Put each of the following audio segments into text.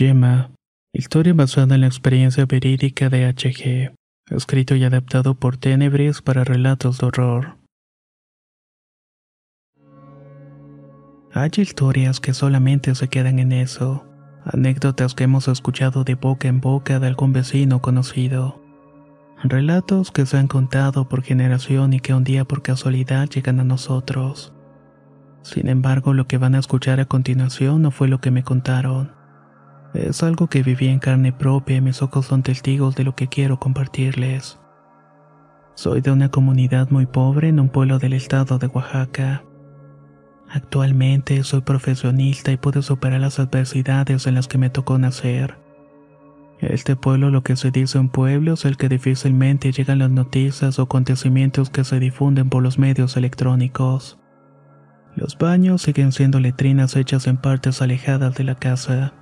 Yema, historia basada en la experiencia verídica de H.G., escrito y adaptado por Tenebris para relatos de horror. Hay historias que solamente se quedan en eso, anécdotas que hemos escuchado de boca en boca de algún vecino conocido, relatos que se han contado por generación y que un día por casualidad llegan a nosotros. Sin embargo, lo que van a escuchar a continuación no fue lo que me contaron. Es algo que viví en carne propia y mis ojos son testigos de lo que quiero compartirles. Soy de una comunidad muy pobre en un pueblo del estado de Oaxaca. Actualmente soy profesionista y puedo superar las adversidades en las que me tocó nacer. Este pueblo, lo que se dice un pueblo, es el que difícilmente llegan las noticias o acontecimientos que se difunden por los medios electrónicos. Los baños siguen siendo letrinas hechas en partes alejadas de la casa.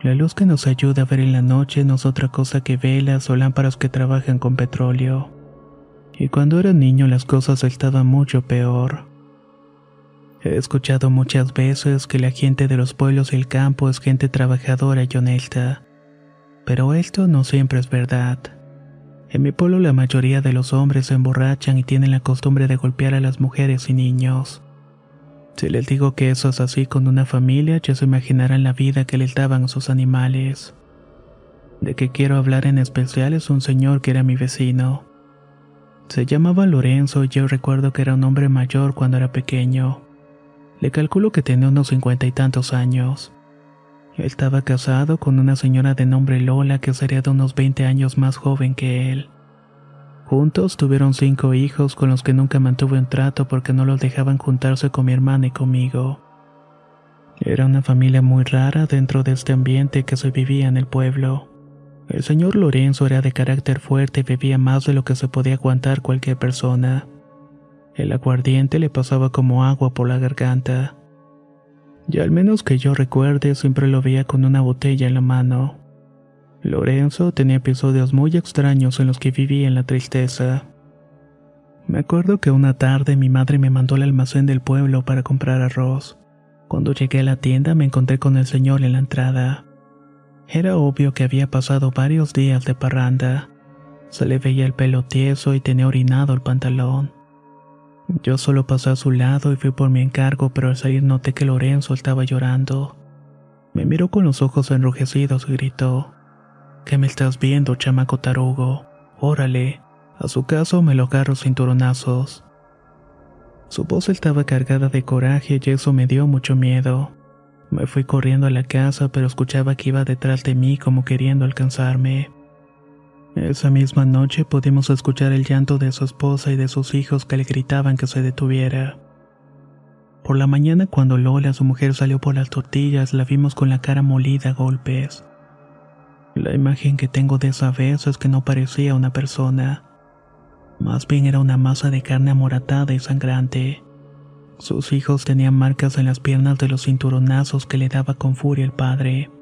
La luz que nos ayuda a ver en la noche no es otra cosa que velas o lámparas que trabajan con petróleo. Y cuando era niño las cosas estaban mucho peor. He escuchado muchas veces que la gente de los pueblos y el campo es gente trabajadora y honesta. Pero esto no siempre es verdad. En mi pueblo la mayoría de los hombres se emborrachan y tienen la costumbre de golpear a las mujeres y niños. Si les digo que eso es así con una familia, ya se imaginarán la vida que les daban a sus animales. De que quiero hablar en especial es un señor que era mi vecino. Se llamaba Lorenzo y yo recuerdo que era un hombre mayor cuando era pequeño. Le calculo que tenía unos cincuenta y tantos años. Estaba casado con una señora de nombre Lola que sería de unos 20 años más joven que él. Juntos tuvieron cinco hijos con los que nunca mantuve un trato porque no los dejaban juntarse con mi hermana y conmigo. Era una familia muy rara dentro de este ambiente que se vivía en el pueblo. El señor Lorenzo era de carácter fuerte y bebía más de lo que se podía aguantar cualquier persona. El aguardiente le pasaba como agua por la garganta. Y al menos que yo recuerde, siempre lo veía con una botella en la mano. Lorenzo tenía episodios muy extraños en los que vivía en la tristeza. Me acuerdo que una tarde mi madre me mandó al almacén del pueblo para comprar arroz. Cuando llegué a la tienda me encontré con el señor en la entrada. Era obvio que había pasado varios días de parranda. Se le veía el pelo tieso y tenía orinado el pantalón. Yo solo pasé a su lado y fui por mi encargo, pero al salir noté que Lorenzo estaba llorando. Me miró con los ojos enrojecidos y gritó: ¿Qué me estás viendo, chamaco tarugo? Órale. A su caso me lo agarro cinturonazos. Su voz estaba cargada de coraje y eso me dio mucho miedo. Me fui corriendo a la casa, pero escuchaba que iba detrás de mí como queriendo alcanzarme. Esa misma noche pudimos escuchar el llanto de su esposa y de sus hijos que le gritaban que se detuviera. Por la mañana cuando Lola, su mujer, salió por las tortillas, la vimos con la cara molida a golpes. La imagen que tengo de esa vez es que no parecía una persona. Más bien era una masa de carne amoratada y sangrante. Sus hijos tenían marcas en las piernas de los cinturonazos que le daba con furia el padre.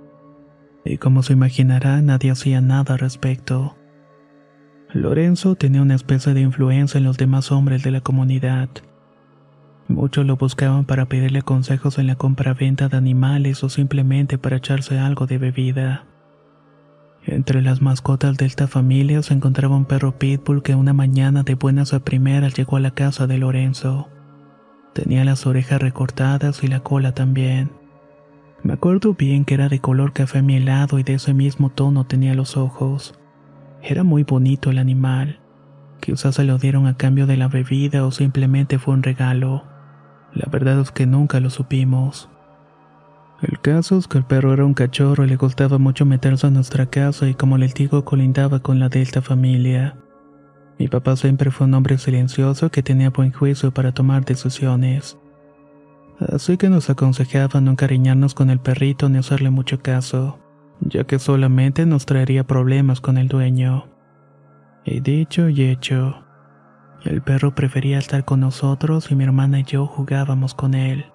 Y como se imaginará, nadie hacía nada al respecto. Lorenzo tenía una especie de influencia en los demás hombres de la comunidad. Muchos lo buscaban para pedirle consejos en la compra-venta de animales o simplemente para echarse algo de bebida. Entre las mascotas de esta familia se encontraba un perro pitbull que una mañana de buenas a primeras llegó a la casa de Lorenzo. Tenía las orejas recortadas y la cola también. Me acuerdo bien que era de color café mielado y de ese mismo tono tenía los ojos. Era muy bonito el animal. Quizás se lo dieron a cambio de la bebida o simplemente fue un regalo. La verdad es que nunca lo supimos. El caso es que el perro era un cachorro y le gustaba mucho meterse en nuestra casa y como les digo colindaba con la de esta familia. Mi papá siempre fue un hombre silencioso que tenía buen juicio para tomar decisiones. Así que nos aconsejaba no encariñarnos con el perrito ni hacerle mucho caso, ya que solamente nos traería problemas con el dueño. Y dicho y hecho, el perro prefería estar con nosotros y mi hermana y yo jugábamos con él.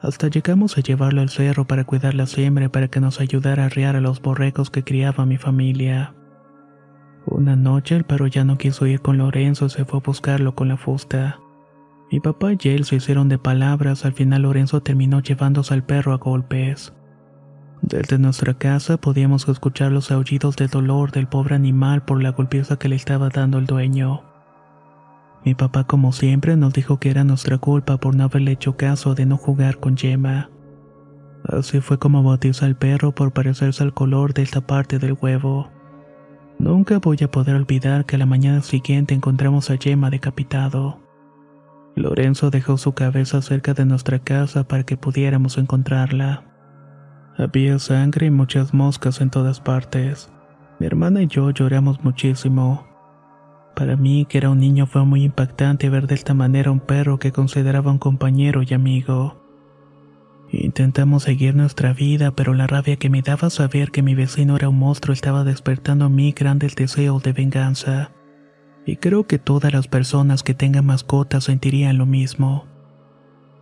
Hasta llegamos a llevarlo al cerro para cuidar la siembra para que nos ayudara a arriar a los borregos que criaba mi familia. Una noche el perro ya no quiso ir con Lorenzo y se fue a buscarlo con la fusta. Mi papá y él se hicieron de palabras, al final Lorenzo terminó llevándose al perro a golpes. Desde nuestra casa podíamos escuchar los aullidos de dolor del pobre animal por la golpiza que le estaba dando el dueño. Mi papá como siempre nos dijo que era nuestra culpa por no haberle hecho caso de no jugar con Yema. Así fue como bautizó al perro por parecerse al color de esta parte del huevo. Nunca voy a poder olvidar que a la mañana siguiente encontramos a Yema decapitado. Lorenzo dejó su cabeza cerca de nuestra casa para que pudiéramos encontrarla. Había sangre y muchas moscas en todas partes. Mi hermana y yo lloramos muchísimo. Para mí, que era un niño, fue muy impactante ver de esta manera un perro que consideraba un compañero y amigo. Intentamos seguir nuestra vida, pero la rabia que me daba saber que mi vecino era un monstruo estaba despertando en mí grandes deseos de venganza. Y creo que todas las personas que tengan mascotas sentirían lo mismo.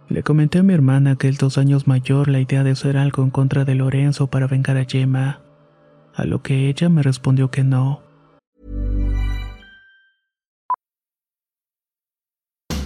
Le comenté a mi hermana que es dos años mayor la idea de hacer algo en contra de Lorenzo para vengar a Gemma, a lo que ella me respondió que no.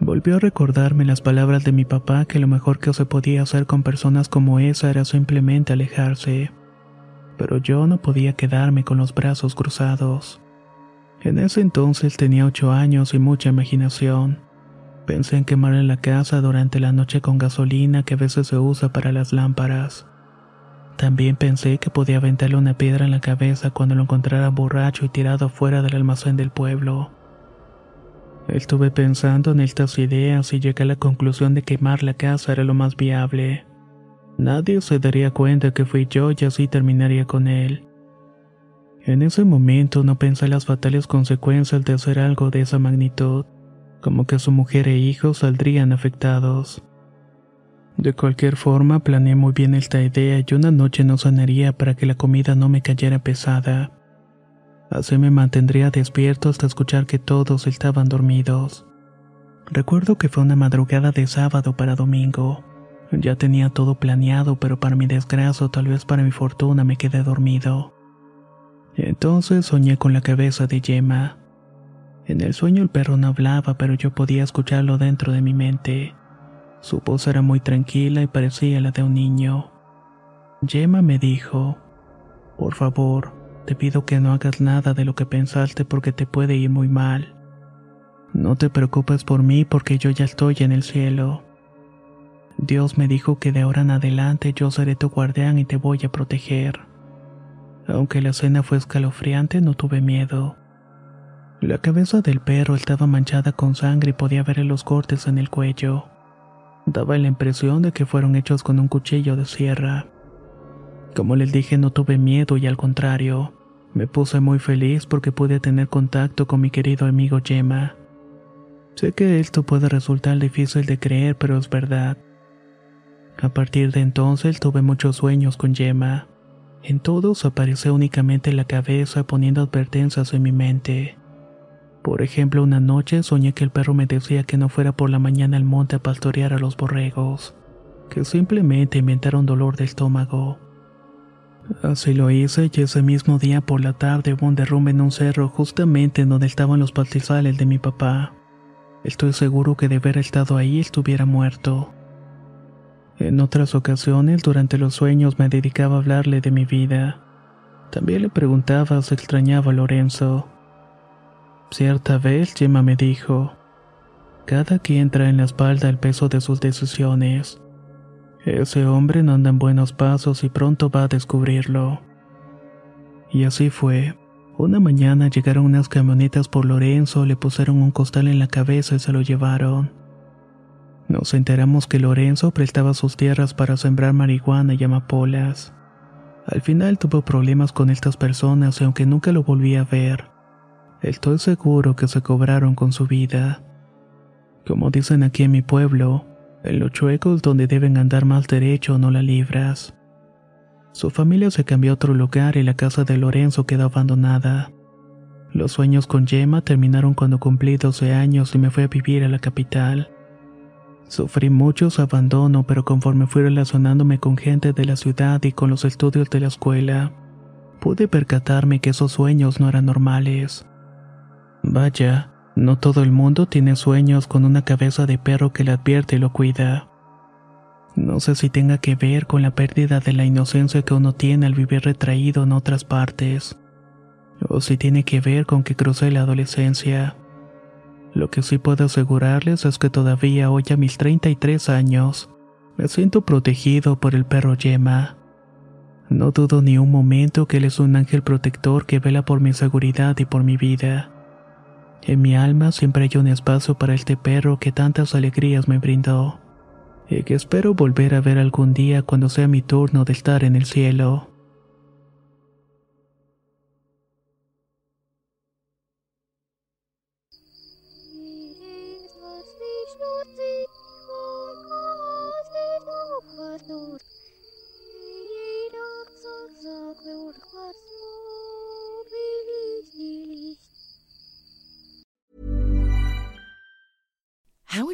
Volvió a recordarme las palabras de mi papá que lo mejor que se podía hacer con personas como esa era simplemente alejarse. Pero yo no podía quedarme con los brazos cruzados. En ese entonces tenía ocho años y mucha imaginación. Pensé en quemarle la casa durante la noche con gasolina que a veces se usa para las lámparas. También pensé que podía aventarle una piedra en la cabeza cuando lo encontrara borracho y tirado fuera del almacén del pueblo. Estuve pensando en estas ideas y llegué a la conclusión de quemar la casa era lo más viable. Nadie se daría cuenta que fui yo y así terminaría con él. En ese momento no pensé las fatales consecuencias de hacer algo de esa magnitud, como que su mujer e hijos saldrían afectados. De cualquier forma, planeé muy bien esta idea y una noche no sanaría para que la comida no me cayera pesada. Así me mantendría despierto hasta escuchar que todos estaban dormidos. Recuerdo que fue una madrugada de sábado para domingo. Ya tenía todo planeado, pero para mi desgracia o tal vez para mi fortuna me quedé dormido. Entonces soñé con la cabeza de Yema. En el sueño el perro no hablaba, pero yo podía escucharlo dentro de mi mente. Su voz era muy tranquila y parecía la de un niño. Yema me dijo, por favor, te pido que no hagas nada de lo que pensaste porque te puede ir muy mal. No te preocupes por mí porque yo ya estoy en el cielo. Dios me dijo que de ahora en adelante yo seré tu guardián y te voy a proteger. Aunque la escena fue escalofriante, no tuve miedo. La cabeza del perro estaba manchada con sangre y podía ver los cortes en el cuello. Daba la impresión de que fueron hechos con un cuchillo de sierra. Como les dije, no tuve miedo y al contrario, me puse muy feliz porque pude tener contacto con mi querido amigo Yema. Sé que esto puede resultar difícil de creer, pero es verdad. A partir de entonces tuve muchos sueños con Yema. En todos aparecía únicamente la cabeza poniendo advertencias en mi mente. Por ejemplo, una noche soñé que el perro me decía que no fuera por la mañana al monte a pastorear a los borregos, que simplemente inventara un dolor de estómago. Así lo hice y ese mismo día por la tarde hubo un derrumbe en un cerro justamente en donde estaban los pastizales de mi papá. Estoy seguro que de haber estado ahí estuviera muerto. En otras ocasiones, durante los sueños, me dedicaba a hablarle de mi vida. También le preguntaba si extrañaba a Lorenzo. Cierta vez, Gemma me dijo, cada quien trae en la espalda el peso de sus decisiones. Ese hombre no anda en buenos pasos y pronto va a descubrirlo. Y así fue. Una mañana llegaron unas camionetas por Lorenzo, le pusieron un costal en la cabeza y se lo llevaron. Nos enteramos que Lorenzo prestaba sus tierras para sembrar marihuana y amapolas. Al final tuvo problemas con estas personas y aunque nunca lo volví a ver, estoy seguro que se cobraron con su vida. Como dicen aquí en mi pueblo, en los chuecos donde deben andar más derecho no la libras. Su familia se cambió a otro lugar y la casa de Lorenzo quedó abandonada. Los sueños con Yema terminaron cuando cumplí 12 años y me fui a vivir a la capital. Sufrí mucho su abandono, pero conforme fui relacionándome con gente de la ciudad y con los estudios de la escuela, pude percatarme que esos sueños no eran normales. Vaya, no todo el mundo tiene sueños con una cabeza de perro que le advierte y lo cuida. No sé si tenga que ver con la pérdida de la inocencia que uno tiene al vivir retraído en otras partes, o si tiene que ver con que crucé la adolescencia. Lo que sí puedo asegurarles es que todavía hoy a mis 33 años me siento protegido por el perro Yema. No dudo ni un momento que él es un ángel protector que vela por mi seguridad y por mi vida. En mi alma siempre hay un espacio para este perro que tantas alegrías me brindó y que espero volver a ver algún día cuando sea mi turno de estar en el cielo.